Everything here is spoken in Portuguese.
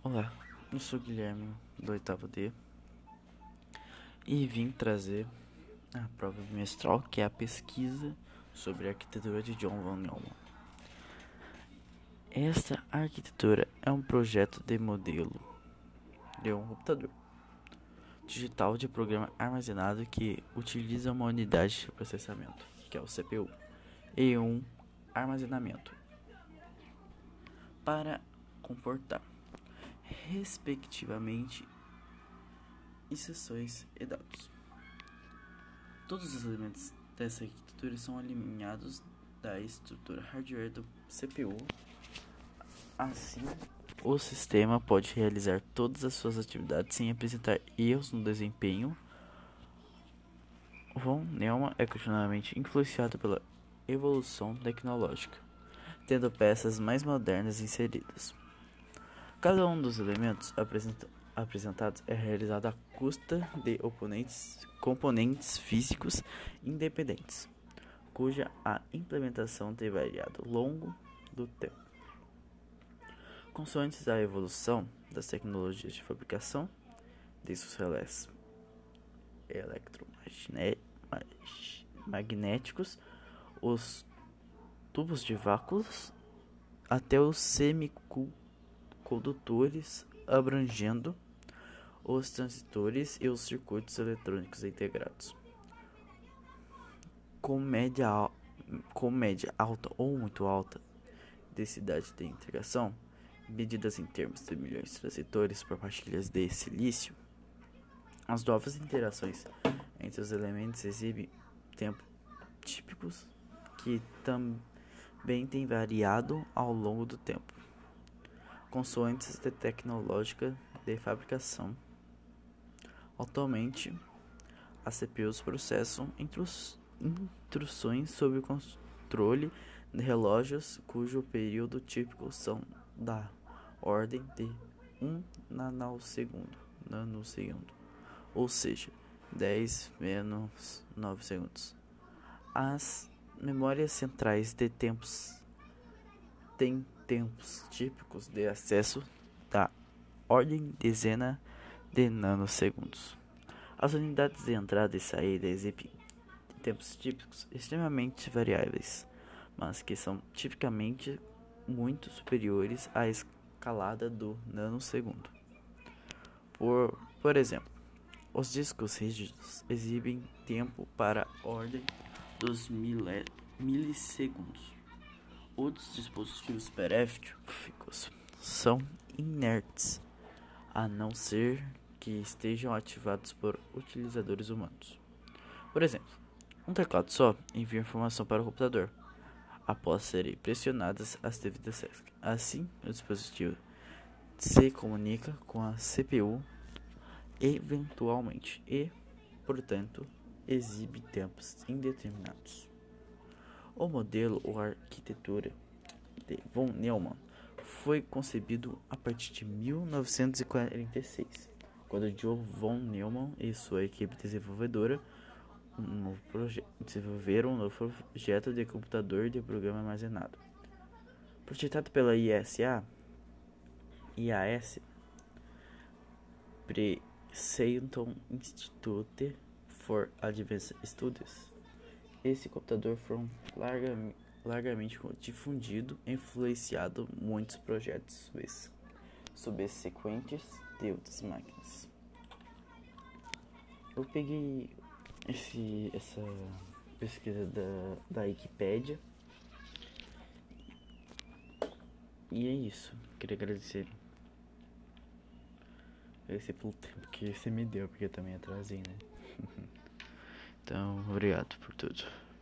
Olá, eu sou Guilherme do oitavo D e vim trazer a prova bimestral que é a pesquisa sobre a arquitetura de John von Neumann. Esta arquitetura é um projeto de modelo de um computador digital de programa armazenado que utiliza uma unidade de processamento, que é o CPU, e um armazenamento para comportar respectivamente, inserções e dados. Todos os elementos dessa arquitetura são alinhados da estrutura hardware do CPU. Assim, o sistema pode realizar todas as suas atividades sem apresentar erros no desempenho. Von Neumann é continuamente influenciado pela evolução tecnológica, tendo peças mais modernas inseridas. Cada um dos elementos apresentados é realizado à custa de componentes físicos independentes, cuja a implementação tem variado ao longo do tempo. Consoantes a evolução das tecnologias de fabricação desses relés eletromagnéticos, os tubos de vácuos até os semicondutor condutores abrangendo os transistores e os circuitos eletrônicos integrados. Com média, com média alta ou muito alta densidade de integração, medidas em termos de milhões de transistores por partilhas de silício, as novas interações entre os elementos exibem tempos típicos que também têm variado ao longo do tempo consoantes de tecnológica de fabricação. Atualmente, as CPUs processam instruções sobre o controle de relógios cujo período típico são da ordem de 1 nanosegundo, nanosegundo ou seja, 10 menos 9 segundos. As memórias centrais de tempos têm tempos típicos de acesso da ordem dezena de nanosegundos. As unidades de entrada e saída exibem tempos típicos extremamente variáveis, mas que são tipicamente muito superiores à escalada do nanosegundo. Por, por exemplo, os discos rígidos exibem tempo para a ordem dos milissegundos. Outros dispositivos periféricos são inertes, a não ser que estejam ativados por utilizadores humanos. Por exemplo, um teclado só envia informação para o computador após serem pressionadas as devidas teclas. Assim, o dispositivo se comunica com a CPU eventualmente e, portanto, exibe tempos indeterminados. O modelo ou arquitetura de von Neumann foi concebido a partir de 1946, quando Joe von Neumann e sua equipe desenvolvedora um desenvolveram um novo projeto de computador de programa armazenado. Projetado pela ISA, IAS, Princeton Institute for Advanced Studies, esse computador foi largamente, largamente difundido influenciado muitos projetos subsequentes de outras máquinas. Eu peguei esse, essa pesquisa da, da Wikipedia e é isso. Queria agradecer. Agradecer pelo tempo que você me deu, porque eu também atrasei, né? Então, obrigado por tudo.